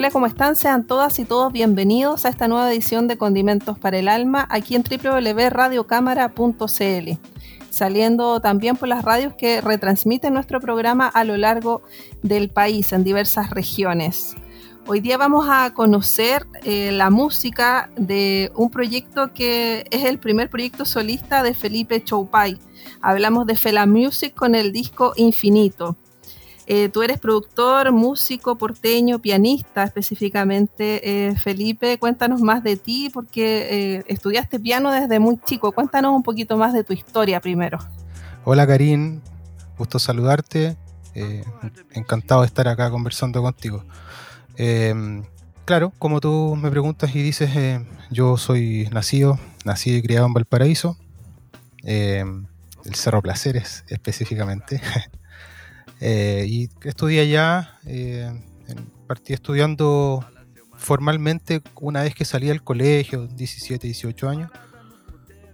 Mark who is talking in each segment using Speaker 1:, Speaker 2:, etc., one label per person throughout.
Speaker 1: Hola, ¿cómo están? Sean todas y todos bienvenidos a esta nueva edición de Condimentos para el Alma aquí en www.radiocámara.cl, saliendo también por las radios que retransmiten nuestro programa a lo largo del país, en diversas regiones. Hoy día vamos a conocer eh, la música de un proyecto que es el primer proyecto solista de Felipe Choupay. Hablamos de Fela Music con el disco Infinito. Eh, tú eres productor, músico, porteño, pianista específicamente. Eh, Felipe, cuéntanos más de ti porque eh, estudiaste piano desde muy chico. Cuéntanos un poquito más de tu historia primero.
Speaker 2: Hola Karin, gusto saludarte. encantado de estar acá conversando contigo. Claro, como tú me preguntas y dices, yo soy nacido, nacido y criado en Valparaíso, el Cerro Placeres específicamente. Eh, y estudié allá, eh, partí estudiando formalmente una vez que salí del colegio, 17, 18 años,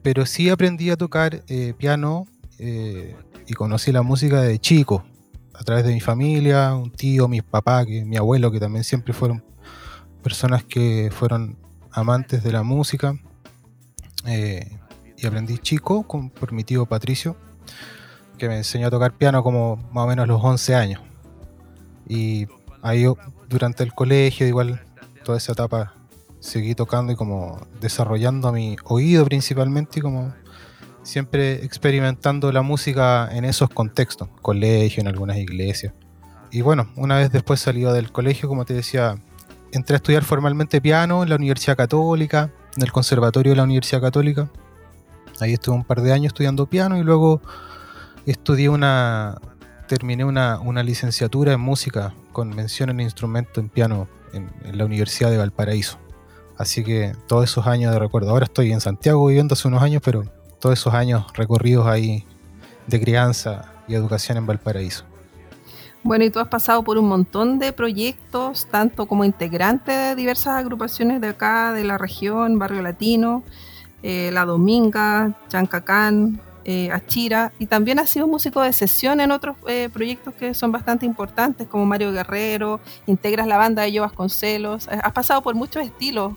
Speaker 2: pero sí aprendí a tocar eh, piano y conocí la música de chico, a través de mi familia, un tío, mi papá, que, mi abuelo, que también siempre fueron personas que fueron amantes de la música. Y aprendí chico con, por mi tío Patricio, que me enseñó a tocar piano como más o menos los 11 años. Y ahí durante el colegio, igual toda esa etapa, seguí tocando y como desarrollando mi oído principalmente y como siempre experimentando la música en esos contextos, colegio, en algunas iglesias. Y bueno, una vez después salido del colegio, como te decía, entré a estudiar formalmente piano en la Universidad Católica, en el Conservatorio de la Universidad Católica. Ahí estuve un par de años estudiando piano y luego estudié una, terminé una, una licenciatura en música con mención en instrumento en piano en, en la Universidad de Valparaíso. Así que todos esos años de recuerdo. Ahora estoy en Santiago viviendo hace unos años, pero todos esos años recorridos ahí de crianza y educación en Valparaíso.
Speaker 1: Bueno, y tú has pasado por un montón de proyectos, tanto como integrante de diversas agrupaciones de acá, de la región, Barrio Latino, eh, La Dominga, Chancacán, eh, Achira, y también has sido músico de sesión en otros eh, proyectos que son bastante importantes, como Mario Guerrero, integras la banda de Yo Vasconcelos, eh, has pasado por muchos estilos.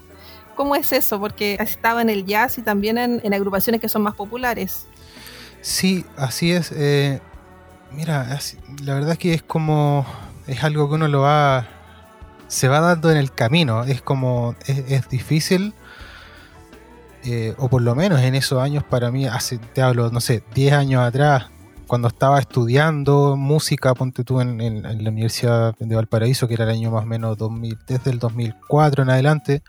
Speaker 1: ¿Cómo es eso? Porque has estado en el jazz y también en, agrupaciones que son más populares.
Speaker 2: Sí, así es. eh, mira, la verdad es que es como. Es algo que uno lo va. Se va dando en el camino. Es como. Es, es difícil. Eh, o por lo menos en esos años para mí, hace, te hablo, no sé, 10 años atrás, cuando estaba estudiando música, ponte tú en, la Universidad de Valparaíso, que era el año más o menos 2000, desde el 2004 en adelante,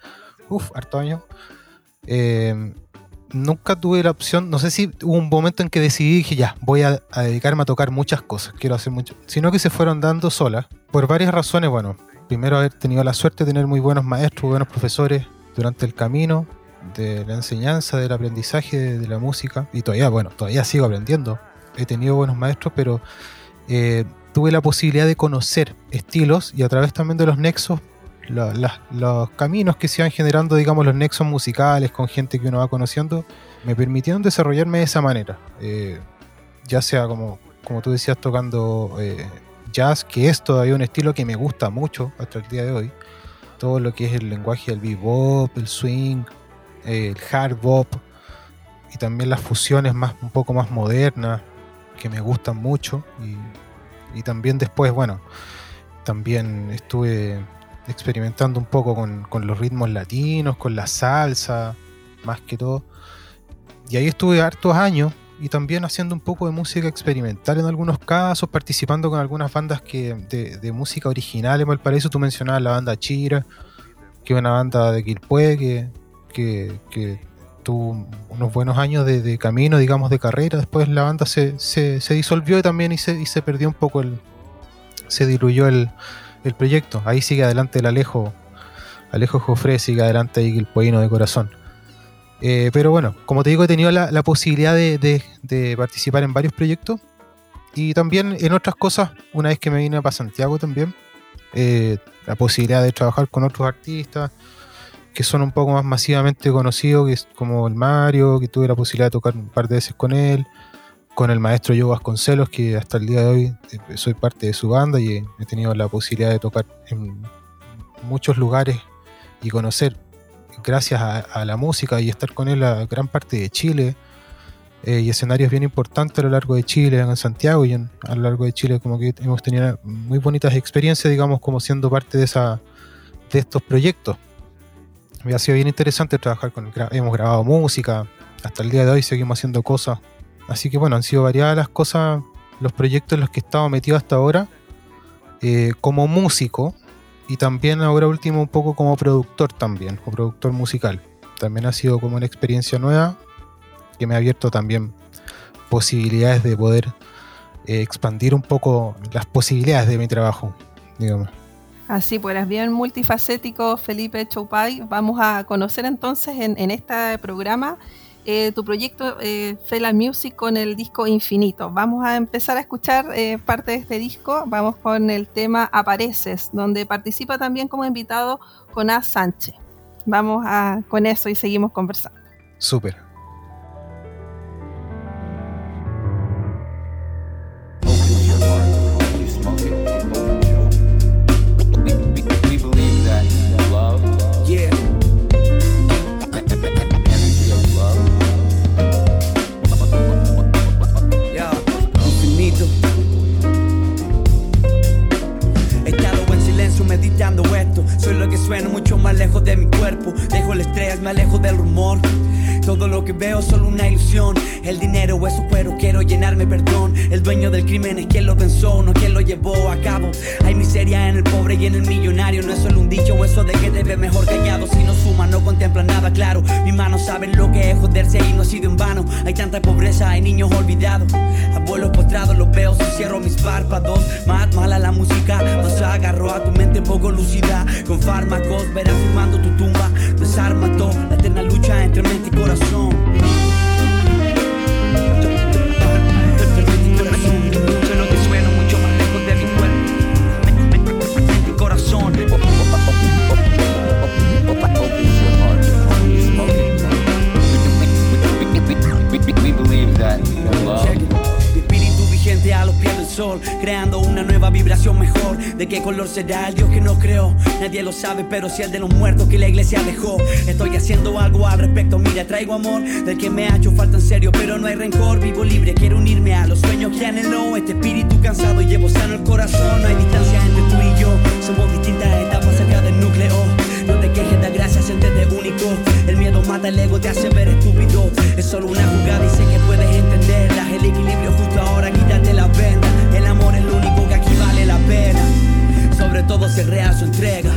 Speaker 2: uff, harto año, eh, nunca tuve la opción, no sé si hubo un momento en que decidí, dije ya, voy a, a dedicarme a tocar muchas cosas, quiero hacer mucho, sino que se fueron dando solas, por varias razones, bueno, primero haber tenido la suerte de tener muy buenos maestros, buenos profesores durante el camino de la enseñanza, del aprendizaje de, la música, y todavía, bueno, todavía sigo aprendiendo, he tenido buenos maestros, pero eh, tuve la posibilidad de conocer estilos y a través también de los nexos los caminos que se van generando, digamos, los nexos musicales con gente que uno va conociendo, me permitieron desarrollarme de esa manera. Eh, ya sea como, como tú decías, tocando eh, jazz, que es todavía un estilo que me gusta mucho hasta el día de hoy. Todo lo que es el lenguaje del bebop, el swing, el hard bop y también las fusiones más, un poco más modernas que me gustan mucho. Y, también después, bueno, también estuve experimentando un poco con, con los ritmos latinos, con la salsa, más que todo. Y ahí estuve hartos años y también haciendo un poco de música experimental en algunos casos, participando con algunas bandas que, de, música original en Valparaíso. Tú mencionabas la banda Chira, que es una banda de Quilpué que, que, que tuvo unos buenos años de, camino, digamos, de carrera. Después la banda se, se, disolvió también y se, y se perdió un poco el. se diluyó el, el proyecto. Ahí sigue adelante el Alejo. Alejo Jofre sigue adelante ahí el pollino de corazón. Eh, pero bueno, como te digo, he tenido la, posibilidad de, participar en varios proyectos y también en otras cosas, una vez que me vine para Santiago también, eh, la posibilidad de trabajar con otros artistas que son un poco más masivamente conocidos, que es como el Mario, que tuve la posibilidad de tocar un par de veces con él, con el maestro Joe Vasconcelos, que hasta el día de hoy eh, soy parte de su banda y he tenido la posibilidad de tocar en muchos lugares y conocer gracias a, la música y estar con él a gran parte de Chile eh, y escenarios bien importantes a lo largo de Chile, en Santiago y en, a lo largo de Chile, como que hemos tenido muy bonitas experiencias, digamos, como siendo parte de, esa, de estos proyectos. Me ha sido bien interesante trabajar con hemos grabado música, hasta el día de hoy seguimos haciendo cosas. Así que bueno, han sido variadas las cosas, los proyectos en los que he estado metido hasta ahora. Eh, como músico, y también ahora último un poco como productor también, como productor musical. También ha sido como una experiencia nueva que me ha abierto también posibilidades de poder eh, expandir un poco las posibilidades de mi trabajo, digamos.
Speaker 1: Así pues, bien multifacético, Felipe Choupay. Vamos a conocer entonces en, en este programa eh, tu proyecto eh, Fela Music con el disco Infinito. Vamos a empezar a escuchar eh, parte de este disco. Vamos con el tema Apareces, donde participa también como invitado Jonás Sánchez. Vamos a, con eso y seguimos conversando.
Speaker 2: Súper.
Speaker 3: Dejo el estrés, me alejo del rumor. Todo lo que veo es solo una ilusión. El dinero o eso, pero quiero llenarme perdón. El dueño del crimen es quien lo pensó, no quien lo llevó a cabo. Hay miseria en el pobre y en el millonario. No es solo un dicho eso de que debe mejor callado. Si no suma, no contempla nada claro. Mis manos saben lo que es joderse y no ha sido en vano. Hay tanta pobreza, hay niños olvidados. Abuelos postrados, los veo, si cierro mis párpados. Más mala la música, nos agarró a tu mente poco lucida. Con fármacos, verás firmando tu tumba. Desarma la eterna lucha entre mente y corazón. gone. Creando una nueva vibración mejor. ¿De qué color será el Dios que nos creó? Nadie lo sabe, pero si el de los muertos que la iglesia dejó. Estoy haciendo algo al respecto, mira, traigo amor del que me ha hecho falta en serio, pero no hay rencor. Vivo libre, quiero unirme a los sueños que anhelo. Este espíritu cansado llevo sano el corazón. No hay distancia entre tú y yo, somos distintas etapas cerca del núcleo. No te quejes, da gracias, siéntete único. El miedo mata el ego, te hace ver estúpido. Es solo una jugada y sé que puedes entenderla. El equilibrio justo ahora, quítate la venda. Sobre todo si real su entrega.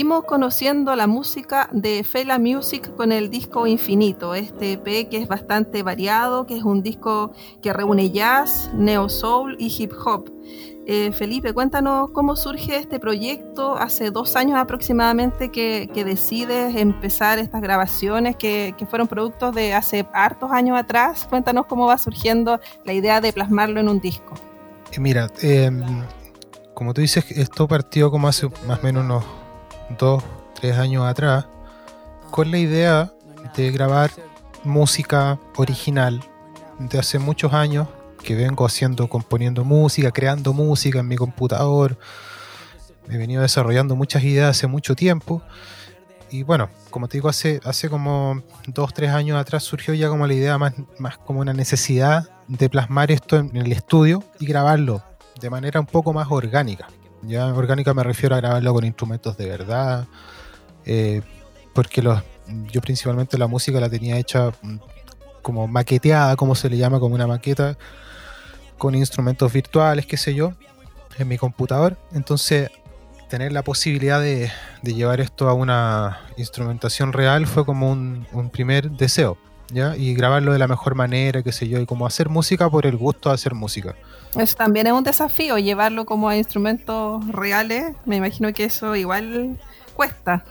Speaker 1: Seguimos conociendo la música de Fela Music con el disco Infinito, este EP que es bastante variado, que es un disco que reúne jazz, neo soul y hip hop. Eh, Felipe, cuéntanos cómo surge este proyecto. Hace dos años aproximadamente que, decides empezar estas grabaciones que, fueron productos de hace hartos años atrás. Cuéntanos cómo va surgiendo la idea de plasmarlo en un disco.
Speaker 2: Eh, mira, em, como tú dices, esto partió como hace más o menos unos dos, tres años atrás, con la idea de grabar música original de hace muchos años que vengo haciendo, componiendo música, creando música en mi computador. He venido desarrollando muchas ideas hace mucho tiempo. Y bueno, como te digo, hace, hace como dos, tres años atrás surgió ya como la idea más, más como una necesidad de plasmar esto en el estudio y grabarlo de manera un poco más orgánica. Ya orgánica me refiero a grabarlo con instrumentos de verdad, eh, porque los, yo principalmente la música la tenía hecha mm, como maqueteada, como se le llama, como una maqueta, con instrumentos virtuales, qué sé yo, en mi computador. Entonces, tener la posibilidad de, llevar esto a una instrumentación real fue como un, un, primer deseo, ¿ya? Y grabarlo de la mejor manera, qué sé yo, y como hacer música por el gusto de hacer música.
Speaker 1: Eso también es un desafío, llevarlo como a instrumentos reales. Me imagino que eso igual cuesta.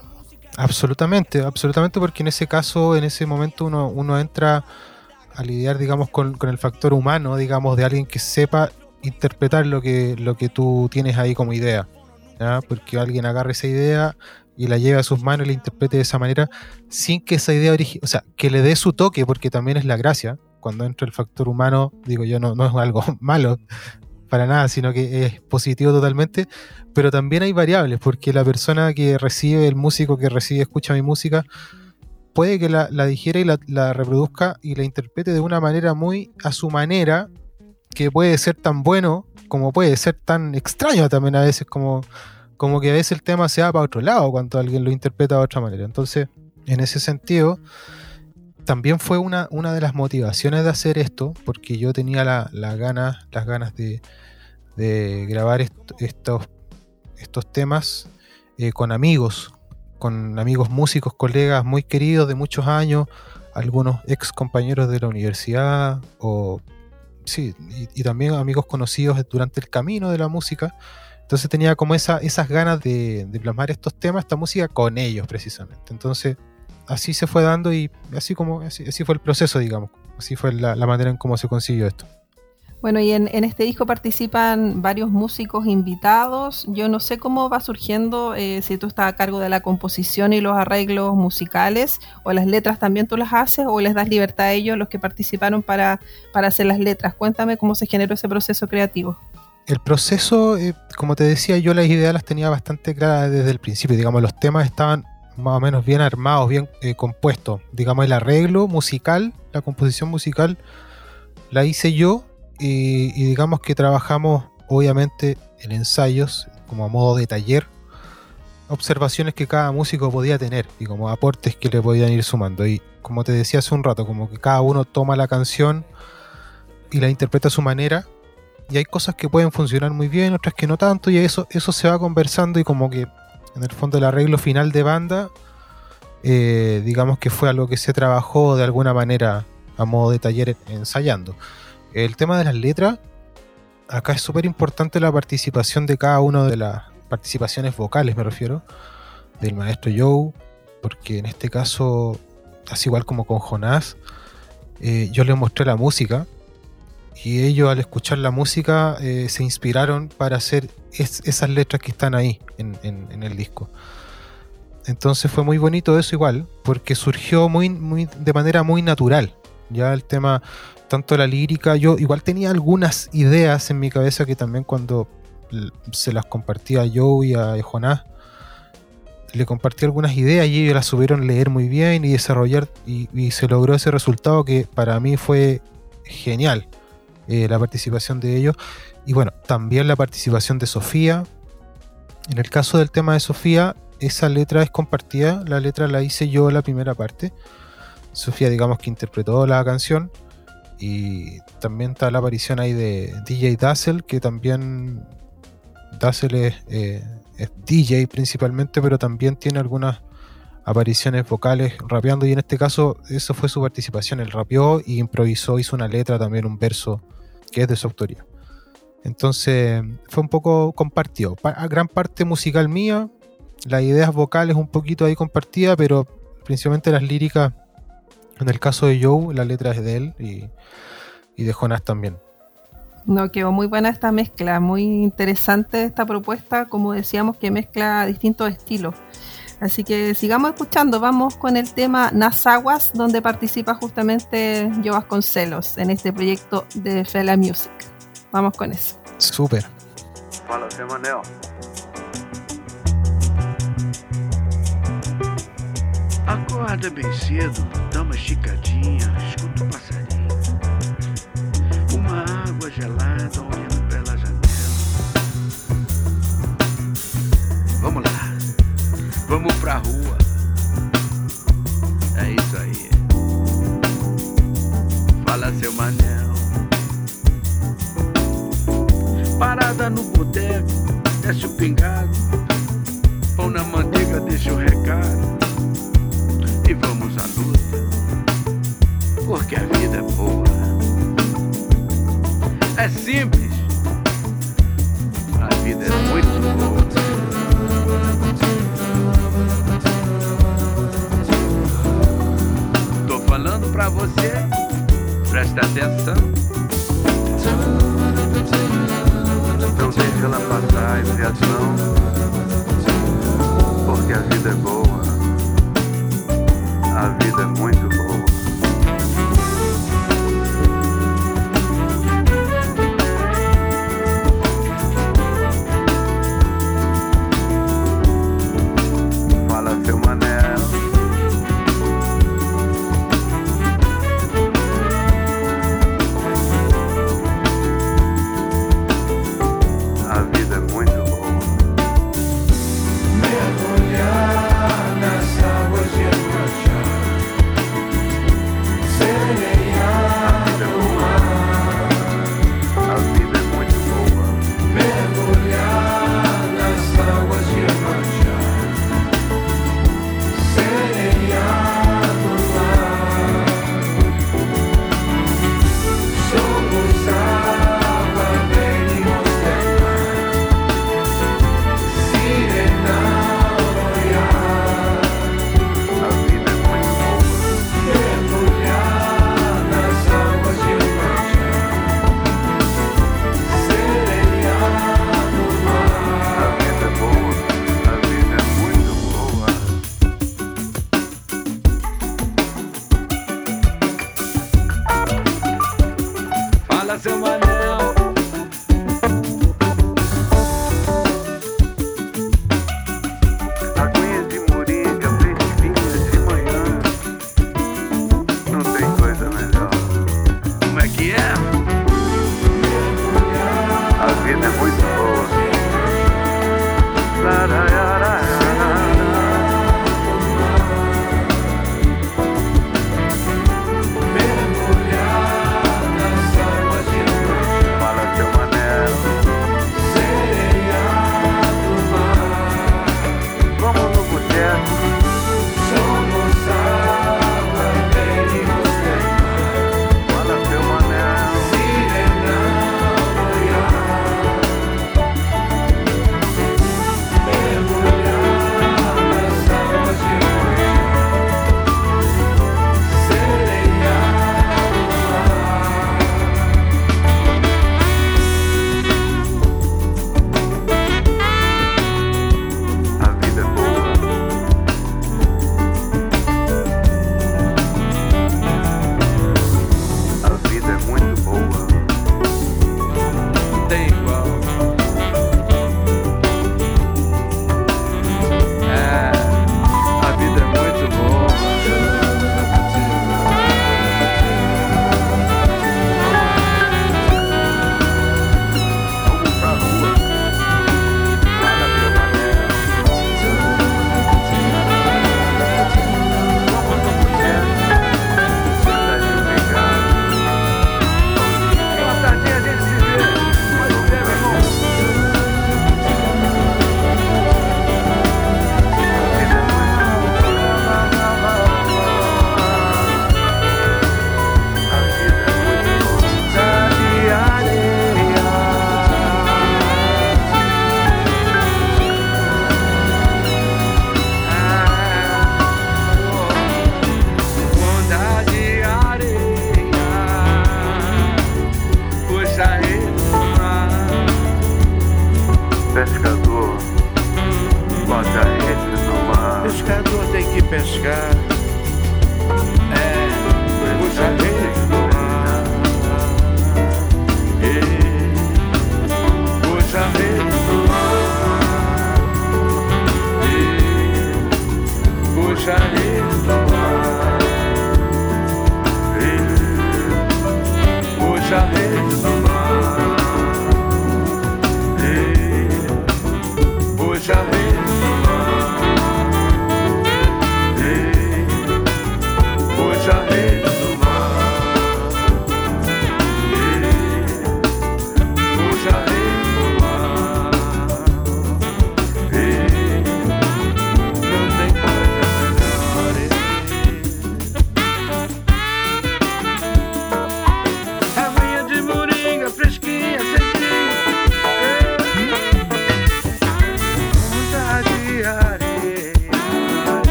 Speaker 2: Absolutamente, absolutamente, porque en ese caso, en ese momento uno, uno entra a lidiar, digamos, con, el factor humano, digamos, de alguien que sepa interpretar lo que, lo que tú tienes ahí como idea. Porque alguien agarre esa idea y la lleve a sus manos y la interprete de esa manera, sin que esa idea original, o sea, que le dé su toque, porque también es la gracia, cuando entra el factor humano, digo yo, no, no es algo malo para nada, sino que es positivo totalmente, pero también hay variables, porque la persona que recibe, el músico que recibe, escucha mi música, puede que la, la digiera y la, reproduzca y la interprete de una manera muy a su manera, que puede ser tan bueno como puede ser tan extraño también a veces, como, como que a veces el tema se va para otro lado cuando alguien lo interpreta de otra manera. Entonces, en ese sentido, también fue una, una de las motivaciones de hacer esto, porque yo tenía la, ganas, las ganas de, grabar estos, estos temas eh, con amigos, con amigos músicos, colegas muy queridos de muchos años, algunos ex compañeros de la universidad, o sí, y, también amigos conocidos durante el camino de la música. Entonces tenía como esa, esas ganas de, plasmar estos temas, esta música con ellos precisamente. Entonces así se fue dando y así como así, fue el proceso, digamos. Así fue la, manera en cómo se consiguió esto.
Speaker 1: Bueno, y en, este disco participan varios músicos invitados. Yo no sé cómo va surgiendo, eh, si tú estás a cargo de la composición y los arreglos musicales, o las letras también tú las haces, o les das libertad a ellos, los que participaron, para, para hacer las letras. Cuéntame cómo se generó ese proceso creativo.
Speaker 2: El proceso, eh, como te decía, yo las ideas las tenía bastante claras desde el principio. Digamos, los temas estaban más o menos bien armados, bien eh, compuestos. Digamos, el arreglo musical, la composición musical, la hice yo y, digamos que trabajamos obviamente en ensayos como a modo de taller, observaciones que cada músico podía tener y como aportes que le podían ir sumando. Y como te decía hace un rato, como que cada uno toma la canción y la interpreta a su manera. Y hay cosas que pueden funcionar muy bien, otras que no tanto, y eso, eso se va conversando y como que en el fondo el arreglo final de banda, eh, digamos que fue algo que se trabajó de alguna manera a modo de taller ensayando. El tema de las letras, acá es súper importante la participación de cada una de las participaciones vocales, me refiero, del maestro Joe, porque en este caso, así igual como con Jonás, eh, yo le mostré la música y ellos al escuchar la música eh, se inspiraron para hacer esas letras que están ahí en, el disco. Entonces fue muy bonito eso igual, porque surgió muy, de manera muy natural. Ya el tema, tanto la lírica, yo igual tenía algunas ideas en mi cabeza que también cuando se las compartía a Joe y a Jonás, le compartí algunas ideas y ellos las supieron leer muy bien y desarrollar y, se logró ese resultado que para mí fue genial eh, la participación de ellos. Y bueno también la participación de Sofía. En el caso del tema de Sofía esa letra es compartida. La letra la hice yo la primera parte. Sofía digamos que interpretó la canción. Y también está la aparición ahí de DJ Dazzle que también Dazzle es eh, es DJ principalmente, pero también tiene algunas apariciones vocales rapeando. Y en este caso eso fue su participación, él rapeó y improvisó, hizo una letra también, un verso que es de su autoría. Entonces fue un poco compartido, gran parte musical mía, las ideas vocales un poquito ahí compartida, pero principalmente las líricas, en el caso de Joe, la letra es de él y, y de Jonas también.
Speaker 1: No, quedó muy buena esta mezcla, muy interesante esta propuesta, como decíamos, que mezcla distintos estilos. Así que sigamos escuchando, vamos con el tema Nasaguas, donde participa justamente Joe Vasconcelos en este proyecto de Fela Music. Vamos con eso.
Speaker 2: Súper.
Speaker 4: Acorda bem cedo, vamos pra rua.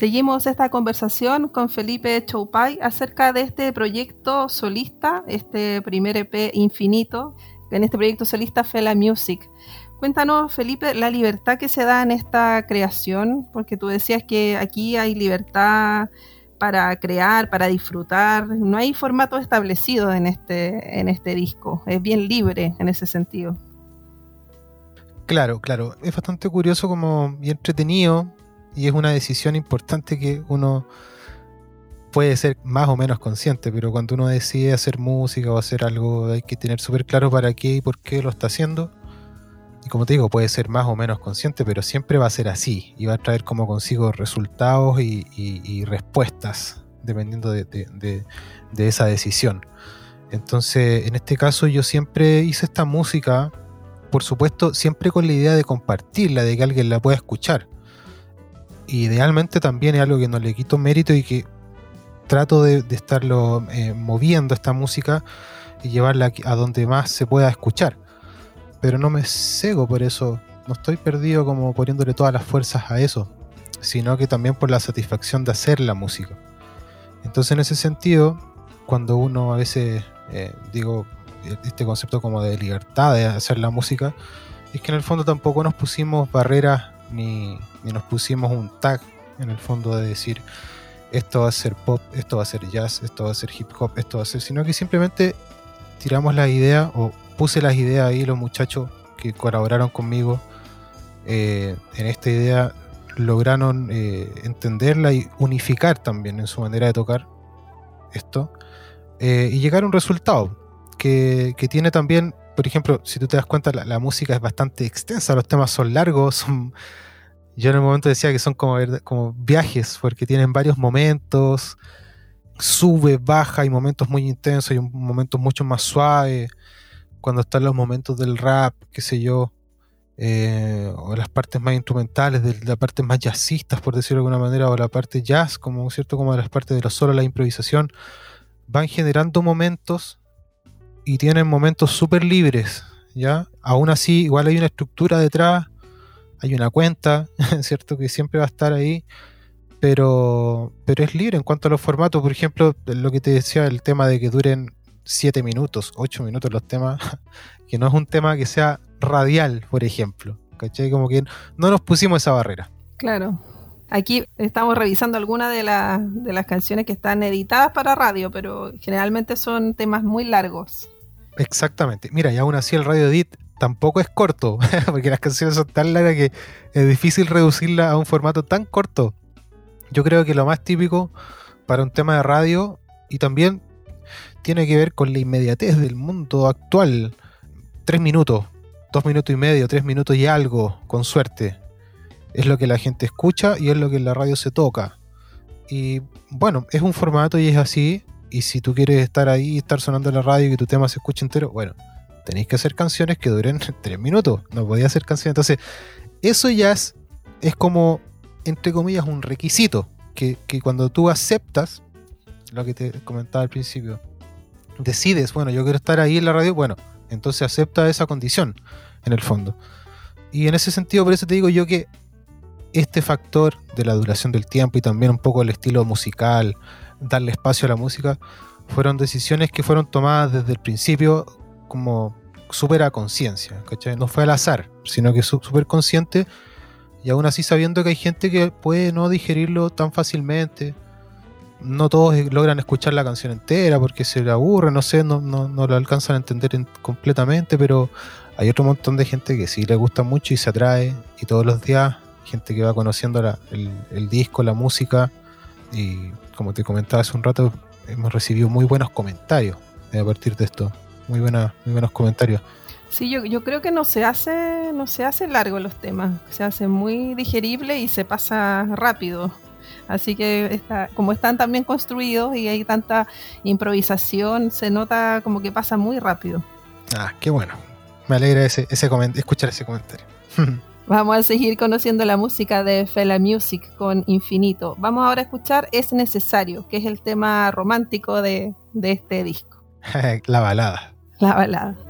Speaker 1: Seguimos esta conversación con Felipe Choupay acerca de este proyecto solista, este primer EP infinito, en este proyecto solista Fela Music. Cuéntanos, Felipe, la libertad que se da en esta creación, porque tú decías que aquí hay libertad para crear, para disfrutar, no hay formato establecido en este, en este disco, es bien libre en ese sentido.
Speaker 2: Claro, claro. Es bastante curioso como y entretenido y es una decisión importante que uno puede ser más o menos consciente, pero cuando uno decide hacer música o hacer algo hay que tener súper claro para qué y por qué lo está haciendo. Y como te digo, puede ser más o menos consciente, pero siempre va a ser así y va a traer como consigo resultados y, respuestas dependiendo de, de- de- de esa decisión. Entonces, en este caso yo siempre hice esta música, por supuesto, siempre con la idea de compartirla, de que alguien la pueda escuchar. Idealmente también es algo que no le quito mérito y que trato de, estarlo eh, moviendo esta música y llevarla a donde más se pueda escuchar. Pero no me cego por eso, no estoy perdido como poniéndole todas las fuerzas a eso, sino que también por la satisfacción de hacer la música. Entonces en ese sentido, cuando uno a veces, eh, digo, este concepto como de libertad de hacer la música, es que en el fondo tampoco nos pusimos barreras ni, ni nos pusimos un tag en el fondo de decir esto va a ser pop, esto va a ser jazz, esto va a ser hip hop, esto va a ser, sino que simplemente tiramos la idea o puse las ideas ahí los muchachos que colaboraron conmigo eh, en esta idea lograron eh, entenderla y unificar también en su manera de tocar esto eh, y llegar a un resultado que, que tiene también, por ejemplo, si tú te das cuenta, la, música es bastante extensa, los temas son largos, yo en el momento decía que son como, como viajes, porque tienen varios momentos, sube, baja, hay momentos muy intensos, hay momentos mucho más suaves, cuando están los momentos del rap, qué sé yo, eh, o las partes más instrumentales, de las partes más jazzistas, por decirlo de alguna manera, o la parte jazz, como cierto, como las partes de los solos, la improvisación, van generando momentos y tienen momentos súper libres, ¿ya? Aún así, igual hay una estructura detrás, hay una cuenta, ¿cierto? Que siempre va a estar ahí, pero, pero es libre en cuanto a los formatos. Por ejemplo, lo que te decía, el tema de que duren 7 minutos, 8 minutos los temas, que no es un tema que sea radial, por ejemplo. ¿Cachai? Como que no nos pusimos esa barrera.
Speaker 1: Claro. Aquí estamos revisando algunas de, de las canciones que están editadas para radio, pero generalmente son temas muy largos.
Speaker 2: Exactamente. Mira, y aún así el radio edit tampoco es corto, porque las canciones son tan largas que es difícil reducirla a un formato tan corto. Yo creo que lo más típico para un tema de radio y también tiene que ver con la inmediatez del mundo actual. Tres minutos, dos minutos y medio, tres minutos y algo, con suerte es lo que la gente escucha y es lo que en la radio se toca. Y bueno, es un formato y es así. Y si tú quieres estar ahí estar sonando en la radio y que tu tema se escuche entero, bueno, tenéis que hacer canciones que duren tres minutos. No podía hacer canciones. Entonces, eso ya es, es como, entre comillas, un requisito. Que, que cuando tú aceptas, lo que te comentaba al principio, decides, bueno, yo quiero estar ahí en la radio, bueno, entonces acepta esa condición, en el fondo. Y en ese sentido, por eso te digo yo que este factor de la duración del tiempo y también un poco el estilo musical, darle espacio a la música, fueron decisiones que fueron tomadas desde el principio como súper a conciencia, No fue al azar, sino que súper consciente y aún así sabiendo que hay gente que puede no digerirlo tan fácilmente. No todos logran escuchar la canción entera porque se le aburre, no sé, no, no, no lo alcanzan a entender completamente, pero hay otro montón de gente que sí le gusta mucho y se atrae y todos los días gente que va conociendo el, disco, la música. Y como te comentaba hace un rato, hemos recibido muy buenos comentarios a partir de esto. Muy, buena, muy buenos comentarios.
Speaker 1: Sí, yo, yo creo que no se hace, no se hace largo los temas, se hace muy digerible y se pasa rápido. Así que está, como están tan bien construidos y hay tanta improvisación, se nota como que pasa muy rápido.
Speaker 2: Ah, qué bueno. Me alegra ese, ese escuchar ese comentario.
Speaker 1: Vamos a seguir conociendo la música de Fela Music con Infinito. Vamos ahora a escuchar Es Necesario, que es el tema romántico de, de este disco.
Speaker 2: la balada.
Speaker 1: La balada.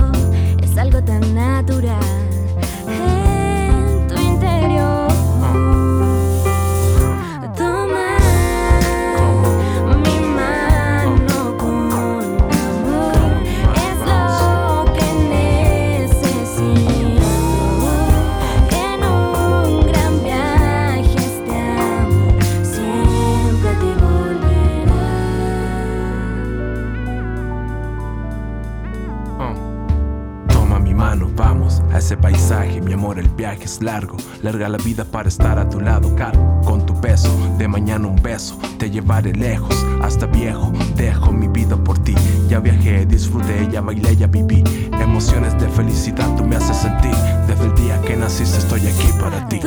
Speaker 5: caro, con tu peso, de mañana un beso, te llevaré lejos, hasta viejo, dejo mi vida por ti, ya viajé, disfruté, ya bailé, ya viví, emociones de felicidad tú me haces sentir, desde el día que naciste estoy aquí para ti.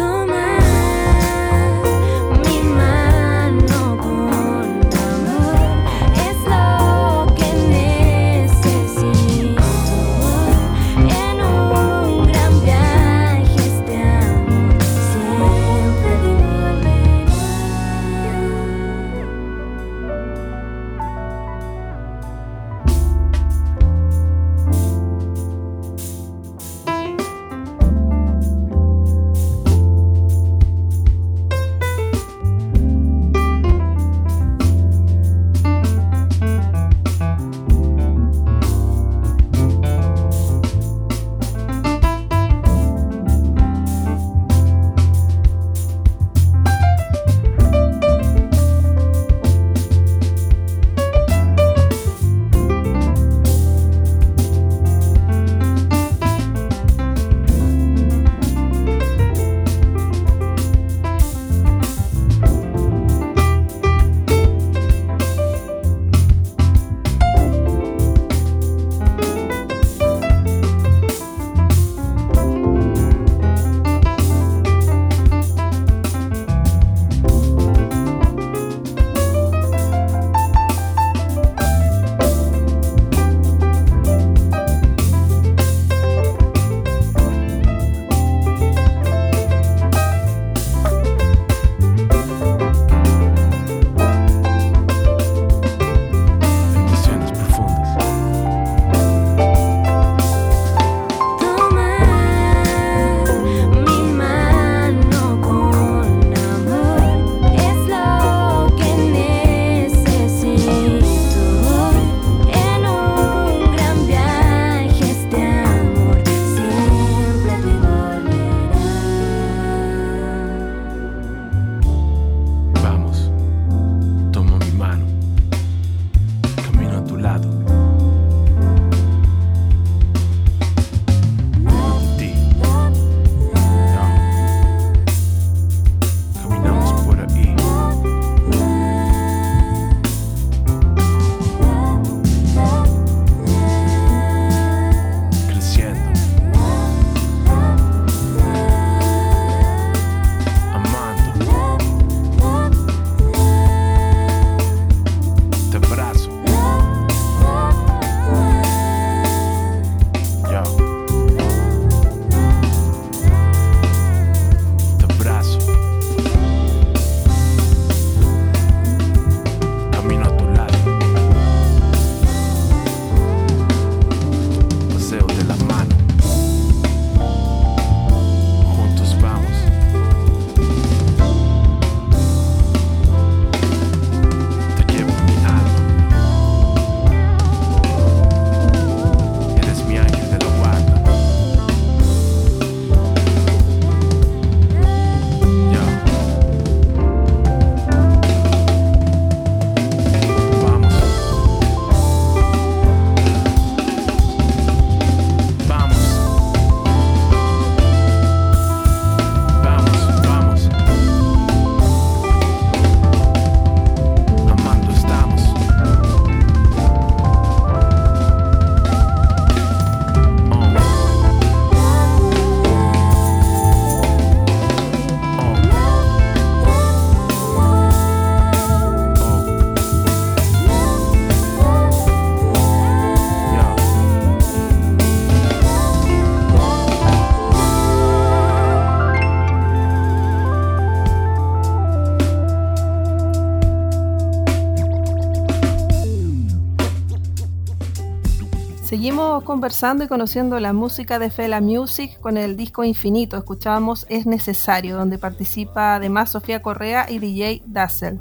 Speaker 1: Estamos conversando y conociendo la música de Fela Music con el disco Infinito. Escuchábamos Es Necesario, donde participa además Sofía Correa y DJ Dazzle.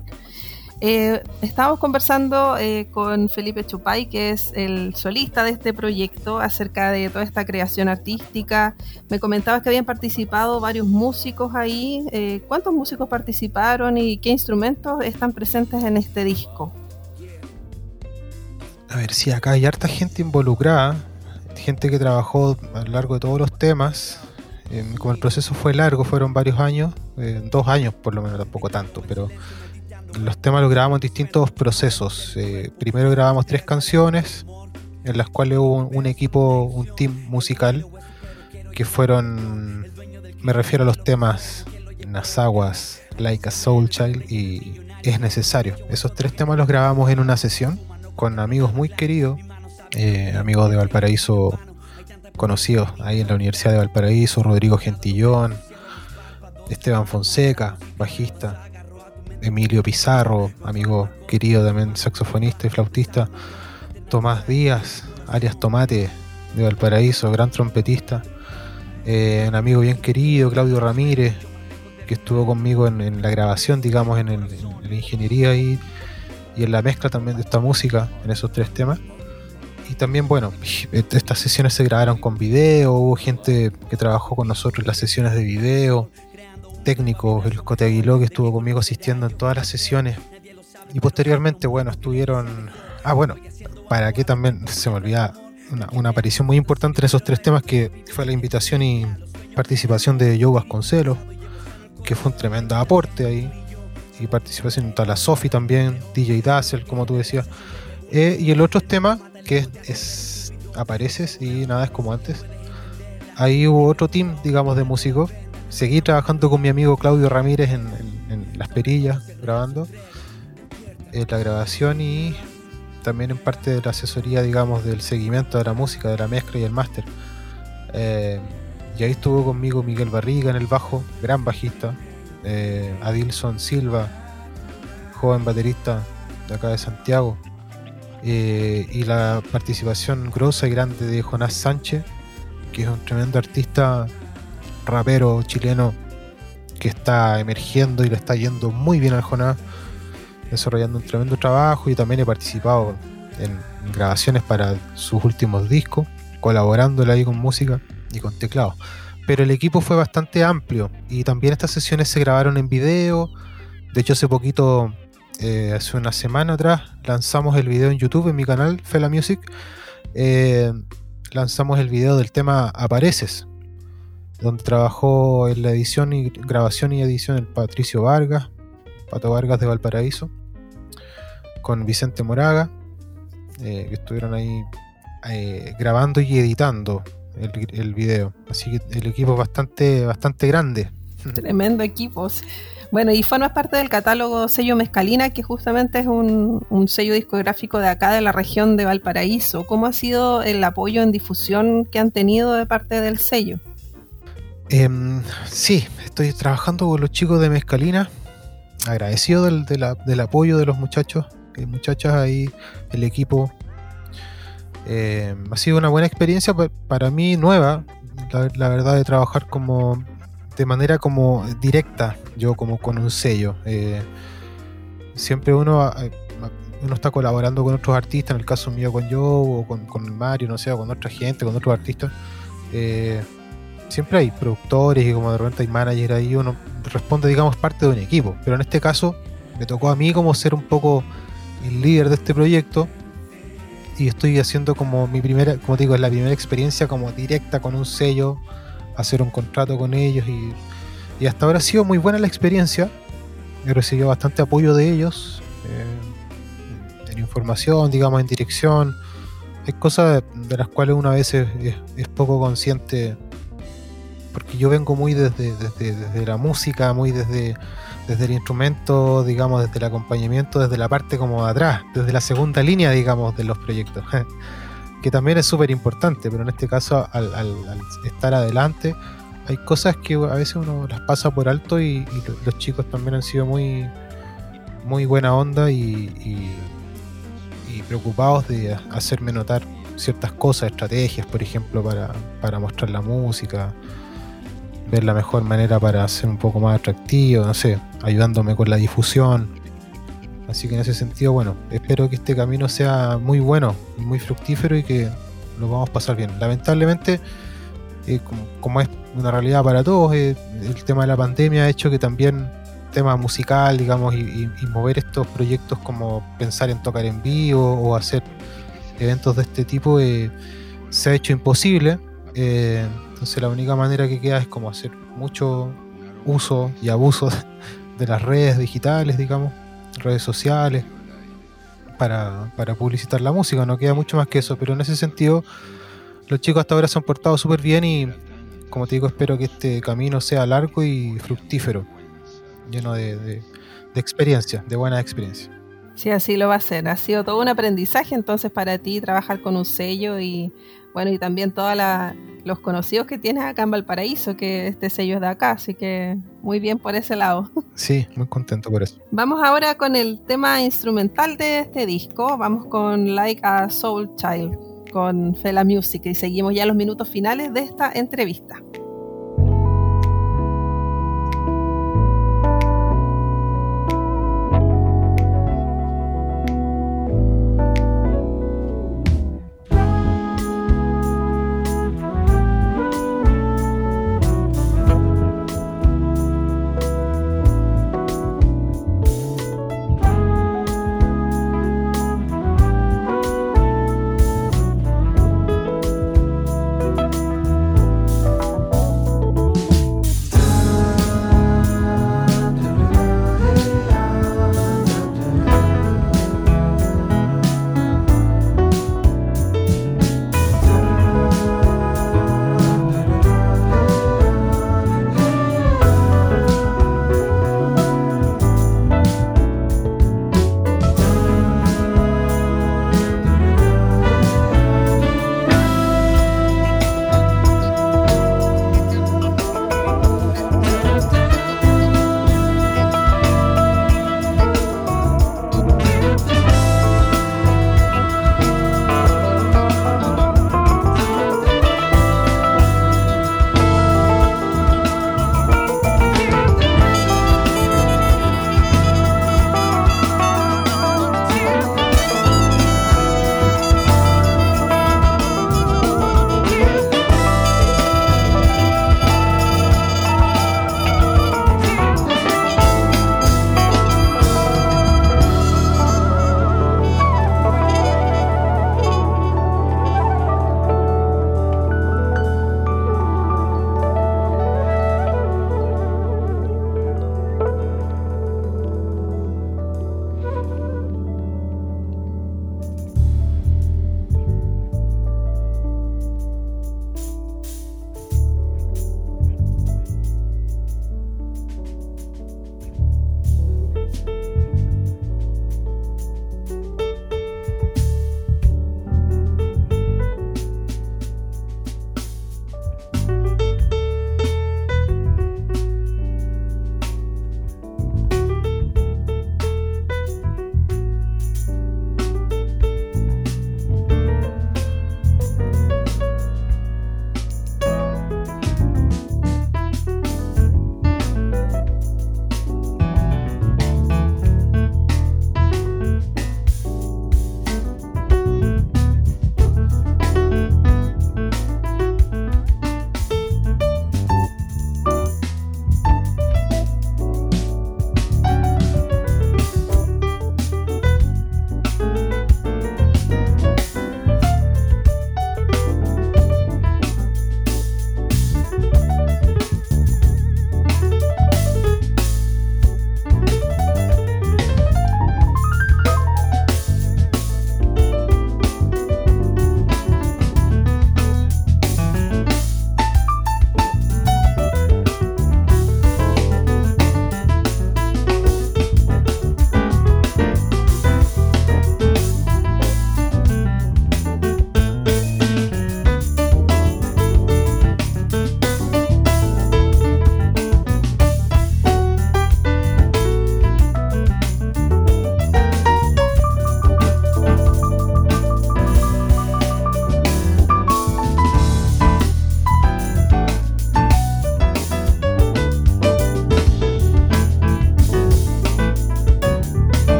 Speaker 1: Eh, estamos conversando eh, con Felipe Chupay, que es el solista de este proyecto, acerca de toda esta creación artística. Me comentabas que habían participado varios músicos ahí. Eh, ¿Cuántos músicos participaron y qué instrumentos están presentes en este disco?
Speaker 2: A ver, sí, acá hay harta gente involucrada, gente que trabajó a lo largo de todos los temas. como el proceso fue largo, fueron varios años, dos años por lo menos, tampoco tanto, pero los temas los grabamos en distintos procesos. Eh, primero grabamos tres canciones, en las cuales hubo un, equipo, un team musical, que fueron, me refiero a los temas Nasaguas, Like a Soul Child y Es Necesario. Esos tres temas los grabamos en una sesión con amigos muy queridos, eh, amigos de Valparaíso conocidos ahí en la Universidad de Valparaíso, Rodrigo Gentillón, Esteban Fonseca, bajista, Emilio Pizarro, amigo querido también saxofonista y flautista, Tomás Díaz, alias Tomate de Valparaíso, gran trompetista, eh, un amigo bien querido, Claudio Ramírez, que estuvo conmigo en, la grabación, digamos, en, la ingeniería y, y en la mezcla también de esta música, en esos tres temas. Y también, bueno, estas sesiones se grabaron con video, hubo gente que trabajó con nosotros en las sesiones de video, técnico, el Cote Aguiló, que estuvo conmigo asistiendo en todas las sesiones. Y posteriormente, bueno, estuvieron. Ah, bueno, para que también se me olvida una, aparición muy importante en esos tres temas que fue la invitación y participación de Joe Vasconcelos, que fue un tremendo aporte ahí. Y participación de la Sofi también, DJ Dazzle, como tú decías. Eh, y el otro tema, que es, es Apareces y nada es como antes. Ahí hubo otro team, digamos, de músicos seguí trabajando con mi amigo Claudio Ramírez en, las perillas, grabando eh, la grabación y también en parte de la asesoría, digamos, del seguimiento de la música, de la mezcla y el máster. Eh, y ahí estuvo conmigo Miguel Barriga en el bajo, gran bajista, eh, Adilson Silva, joven baterista de acá de Santiago, y la participación grosa y grande de Jonás Sánchez, que es un tremendo artista rapero chileno que está emergiendo y le está yendo muy bien al Jonás, desarrollando un tremendo trabajo y también he participado en grabaciones para sus últimos discos, colaborándole ahí con música y con teclado. Pero el equipo fue bastante amplio y también estas sesiones se grabaron en video. De hecho, hace poquito, eh, hace una semana atrás, lanzamos el video en YouTube en mi canal, Fela Music. Eh, lanzamos el video del tema Apareces, donde trabajó en la edición y grabación y edición el Patricio Vargas, Pato Vargas de Valparaíso, con Vicente Moraga, eh, que estuvieron ahí grabando y editando el, video. Así que el equipo es bastante, bastante grande.
Speaker 1: Tremendo equipo. Bueno, y formas parte del catálogo sello Mezcalina, que justamente es un, un, sello discográfico de acá, de la región de Valparaíso. ¿Cómo ha sido el apoyo en difusión que han tenido de parte del sello?
Speaker 2: Eh, sí, estoy trabajando con los chicos de Mezcalina. Agradecido del, apoyo de los muchachos y muchachas ahí, el equipo. Em, ha sido una buena experiencia para mí, nueva, la, verdad, de trabajar como de manera como directa, yo como con un sello. Eh, siempre uno, eh, uno está colaborando con otros artistas, en el caso mío con yo, o con, con Mario, no sé, con otra gente, con otros artistas. Eh, siempre hay productores y como de repente hay manager ahí, uno responde, digamos, parte de un equipo. Pero en este caso me tocó a mí como ser un poco el líder de este proyecto y estoy haciendo como mi primera, como digo, es la primera experiencia como directa con un sello, hacer un contrato con ellos y, hasta ahora ha sido muy buena la experiencia. He recibido bastante apoyo de ellos, eh, en información, digamos, en dirección. Hay cosas de las cuales uno a veces es poco consciente porque yo vengo muy desde, desde, la música, muy desde, desde el instrumento, digamos, desde el acompañamiento, desde la parte como de atrás, desde la segunda línea, digamos, de los proyectos, que también es súper importante, pero en este caso, al, estar adelante, hay cosas que a veces uno las pasa por alto y, los chicos también han sido muy, muy buena onda y, y preocupados de hacerme notar ciertas cosas, estrategias, por ejemplo, para, para mostrar la música, ver la mejor manera para hacer un poco más atractivo, no sé, ayudándome con la difusión. Así que en ese sentido, bueno, espero que este camino sea muy bueno, muy fructífero y que lo vamos a pasar bien. Lamentablemente, eh, como, es una realidad para todos, eh, el tema de la pandemia ha hecho que también tema musical, digamos, y, mover estos proyectos como pensar en tocar en vivo o hacer eventos de este tipo eh, se ha hecho imposible. Entonces la única manera que queda es como hacer mucho uso y abuso de las redes digitales, digamos, redes sociales, para, para publicitar la música. No queda mucho más que eso, pero en ese sentido los chicos hasta ahora se han portado súper bien y como te digo, espero que este camino sea largo y fructífero, lleno de, de, de experiencia, de buena experiencia.
Speaker 1: Sí, así lo va a ser. Ha sido todo un aprendizaje entonces para ti trabajar con un sello y bueno, y también todos los conocidos que tienes acá en Valparaíso, que este sello es de acá, así que muy bien por ese lado.
Speaker 2: Sí, muy contento por eso.
Speaker 1: Vamos ahora con el tema instrumental de este disco, vamos con Like a Soul Child con Fela Music y seguimos ya los minutos finales de esta entrevista.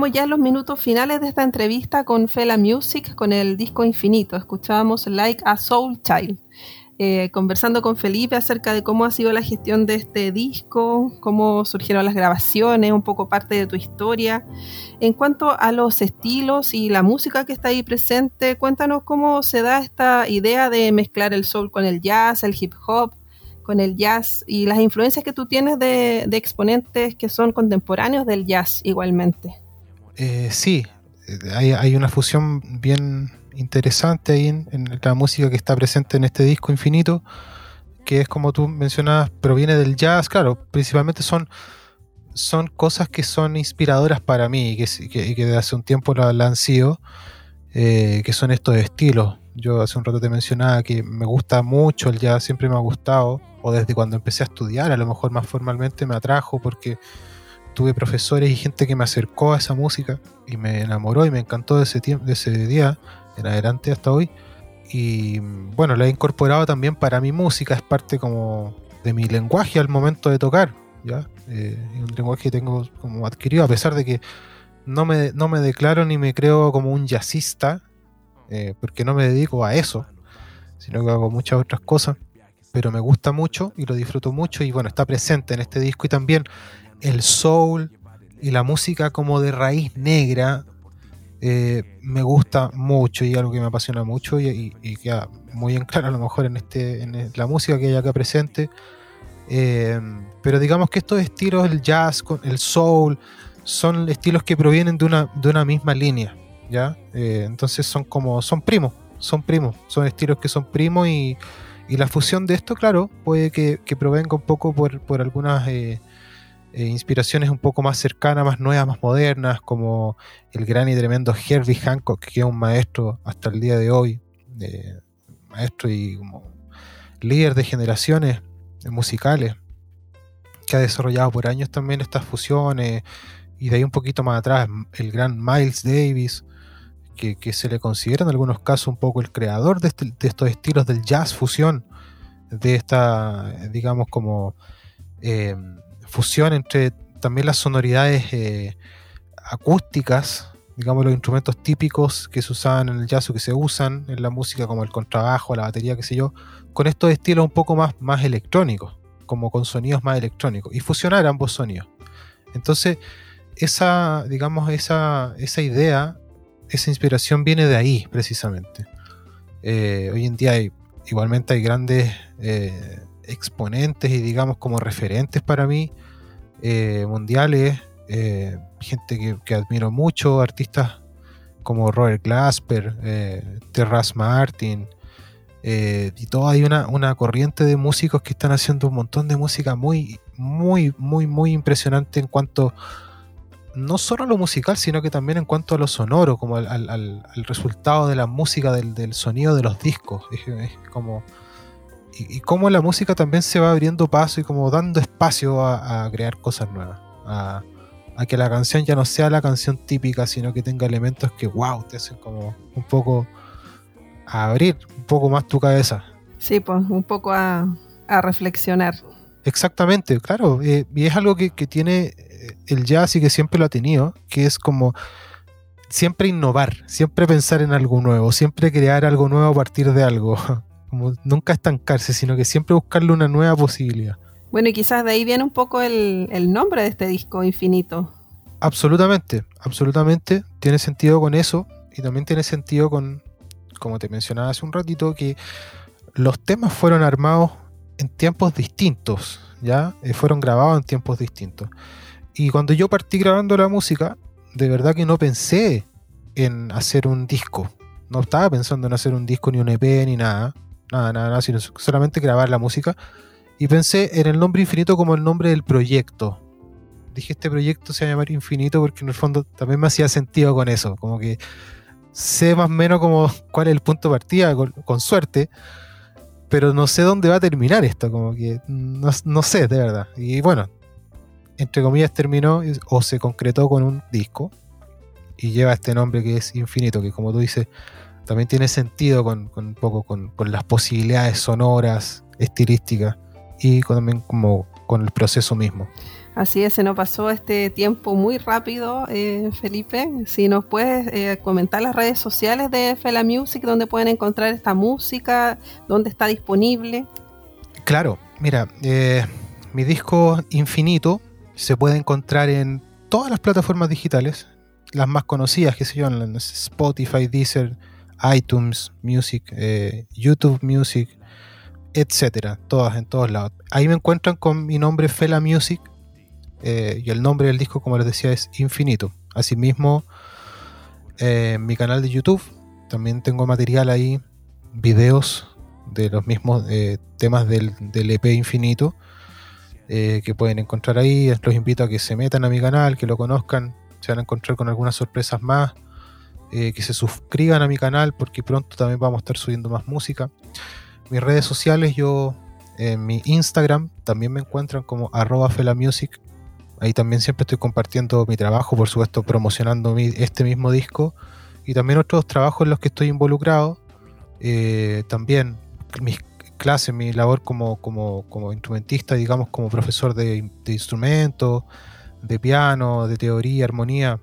Speaker 1: Estamos ya en los minutos finales de esta entrevista con Fela Music con el disco Infinito. Escuchábamos Like a Soul Child. Eh, conversando con Felipe acerca de cómo ha sido la gestión de este disco, cómo surgieron las grabaciones, un poco parte de tu historia. En cuanto a los estilos y la música que está ahí presente, cuéntanos cómo se da esta idea de mezclar el soul con el jazz, el hip hop, con el jazz y las influencias que tú tienes de, exponentes que son contemporáneos del jazz igualmente.
Speaker 2: Eh, sí, hay, hay, una fusión bien interesante ahí en, la música que está presente en este disco infinito, que es como tú mencionabas, proviene del jazz, claro, principalmente son, son cosas que son inspiradoras para mí y que, que, de hace un tiempo la, han sido, eh, que son estos estilos. Yo hace un rato te mencionaba que me gusta mucho el jazz, siempre me ha gustado, o desde cuando empecé a estudiar, a lo mejor más formalmente me atrajo porque tuve profesores y gente que me acercó a esa música y me enamoró y me encantó de ese, día en adelante hasta hoy. Y bueno, la he incorporado también para mi música, es parte como de mi lenguaje al momento de tocar, ¿ya? Eh, un lenguaje que tengo como adquirido, a pesar de que no me, no me declaro ni me creo como un jazzista, eh, porque no me dedico a eso, sino que hago muchas otras cosas, pero me gusta mucho y lo disfruto mucho y bueno, está presente en este disco y también el soul y la música como de raíz negra eh, me gusta mucho y algo que me apasiona mucho y, queda muy en claro a lo mejor en, este, en la música que hay acá presente. Eh, pero digamos que estos estilos, el jazz, el soul, son estilos que provienen de una, de una misma línea, ¿ya? Eh, entonces son como, son primos, son primos, son estilos que son primos y, la fusión de esto, claro, puede que, provenga un poco por, por algunas inspiraciones un poco más cercanas, más nuevas, más modernas, como el gran y tremendo Herbie Hancock, que es un maestro hasta el día de hoy, maestro y como líder de generaciones musicales, que ha desarrollado por años también estas fusiones, y de ahí un poquito más atrás, el gran Miles Davis, que, se le considera en algunos casos un poco el creador de, este, de estos estilos del jazz fusión, de esta, digamos, como... Eh, fusión entre también las sonoridades eh, acústicas, digamos los instrumentos típicos que se usaban en el jazz o que se usan en la música, como el contrabajo, la batería, qué sé yo, con estos estilos un poco más, más electrónicos, como con sonidos más electrónicos, y fusionar ambos sonidos. Entonces, esa, digamos, esa, esa idea, esa inspiración viene de ahí, precisamente. Eh, hoy en día hay, igualmente hay grandes eh, exponentes y digamos como referentes para mí eh, mundiales, eh, gente que, admiro mucho, artistas como Robert Glasper, eh, Martin, y todo hay una, una, corriente de músicos que están haciendo un montón de música muy, muy, muy, muy impresionante en cuanto no solo a lo musical, sino que también en cuanto a lo sonoro, como al, resultado de la música, del, sonido de los discos. es como y, cómo la música también se va abriendo paso y como dando espacio a, crear cosas nuevas. A, que la canción ya no sea la canción típica, sino que tenga elementos que, wow, te hacen como un poco a abrir un poco más tu cabeza.
Speaker 1: Sí, pues un poco a, reflexionar.
Speaker 2: Exactamente, claro. Eh, y es algo que, que, tiene eh, el jazz y que siempre lo ha tenido, que es como siempre innovar, siempre pensar en algo nuevo, siempre crear algo nuevo a partir de algo. Como nunca estancarse, sino que siempre buscarle una nueva posibilidad.
Speaker 1: Bueno, y quizás de ahí viene un poco el, nombre de este disco, Infinito.
Speaker 2: Absolutamente, absolutamente. Tiene sentido con eso. Y también tiene sentido con, como te mencionaba hace un ratito, que los temas fueron armados en tiempos distintos, ¿ya? Eh, fueron grabados en tiempos distintos. Y cuando yo partí grabando la música, de verdad que no pensé en hacer un disco. No estaba pensando en hacer un disco, ni un EP, ni nada nada, nada, nada, sino solamente grabar la música. Y pensé en el nombre infinito como el nombre del proyecto. Dije, este proyecto se va a llamar Infinito porque en el fondo también me hacía sentido con eso. Como que sé más o menos como cuál es el punto de partida, con, suerte, pero no sé dónde va a terminar esto. Como que no, no sé, de verdad. Y bueno, entre comillas terminó o se concretó con un disco y lleva este nombre que es Infinito, que como tú dices, también tiene sentido con, un poco con, las posibilidades sonoras, estilísticas y también como con el proceso mismo.
Speaker 1: Así es, se nos pasó este tiempo muy rápido, eh, Felipe. Si nos puedes eh, comentar las redes sociales de Fela Music, donde pueden encontrar esta música, dónde está disponible.
Speaker 2: Claro, mira, eh, mi disco Infinito se puede encontrar en todas las plataformas digitales, las más conocidas, que se llaman Spotify, Deezer, iTunes Music, YouTube Music, etcétera, todas en todos lados. Ahí me encuentran con mi nombre Fela Music eh, y el nombre del disco, como les decía, es Infinito. Asimismo, eh, mi canal de YouTube también tengo material ahí, videos de los mismos eh, temas del, EP e Infinito que pueden encontrar ahí. Los invito a que se metan a mi canal, que lo conozcan, se van a encontrar con algunas sorpresas más. Que se suscriban a mi canal porque pronto también vamos a estar subiendo más música. Mis redes sociales, yo en mi Instagram también me encuentran como arroba felamusic Ahí también siempre estoy compartiendo mi trabajo, por supuesto, promocionando este mismo disco y también otros trabajos en los que estoy involucrado. Eh, también mis clases, mi labor como, como, como instrumentista, digamos, como profesor de, instrumentos, de piano, de teoría, armonía.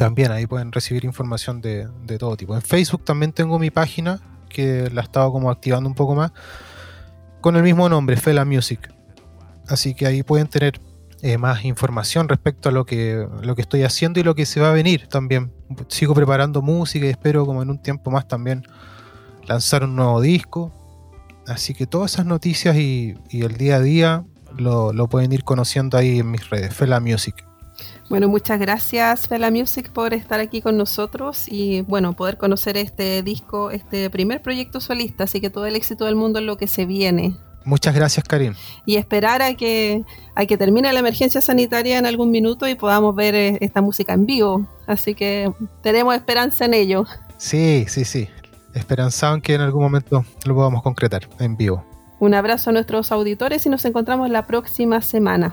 Speaker 2: También ahí pueden recibir información de, de todo tipo. En Facebook también tengo mi página, que la he estado como activando un poco más, con el mismo nombre, Fela Music. Así que ahí pueden tener eh, más información respecto a lo que, lo que estoy haciendo y lo que se va a venir también. Sigo preparando música y espero como en un tiempo más también lanzar un nuevo disco. Así que todas esas noticias y, el día a día lo, lo, pueden ir conociendo ahí en mis redes, Fela Music.
Speaker 1: Bueno, muchas gracias Fela Music por estar aquí con nosotros y bueno, poder conocer este disco, este primer proyecto solista, así que todo el éxito del mundo es lo que se viene.
Speaker 2: Muchas gracias, Karim.
Speaker 1: Y esperar a que, a que termine la emergencia sanitaria en algún minuto y podamos ver eh, esta música en vivo. Así que tenemos esperanza en ello.
Speaker 2: Sí, sí, sí. Esperanzado en que en algún momento lo podamos concretar en vivo.
Speaker 1: Un abrazo a nuestros auditores y nos encontramos la próxima semana.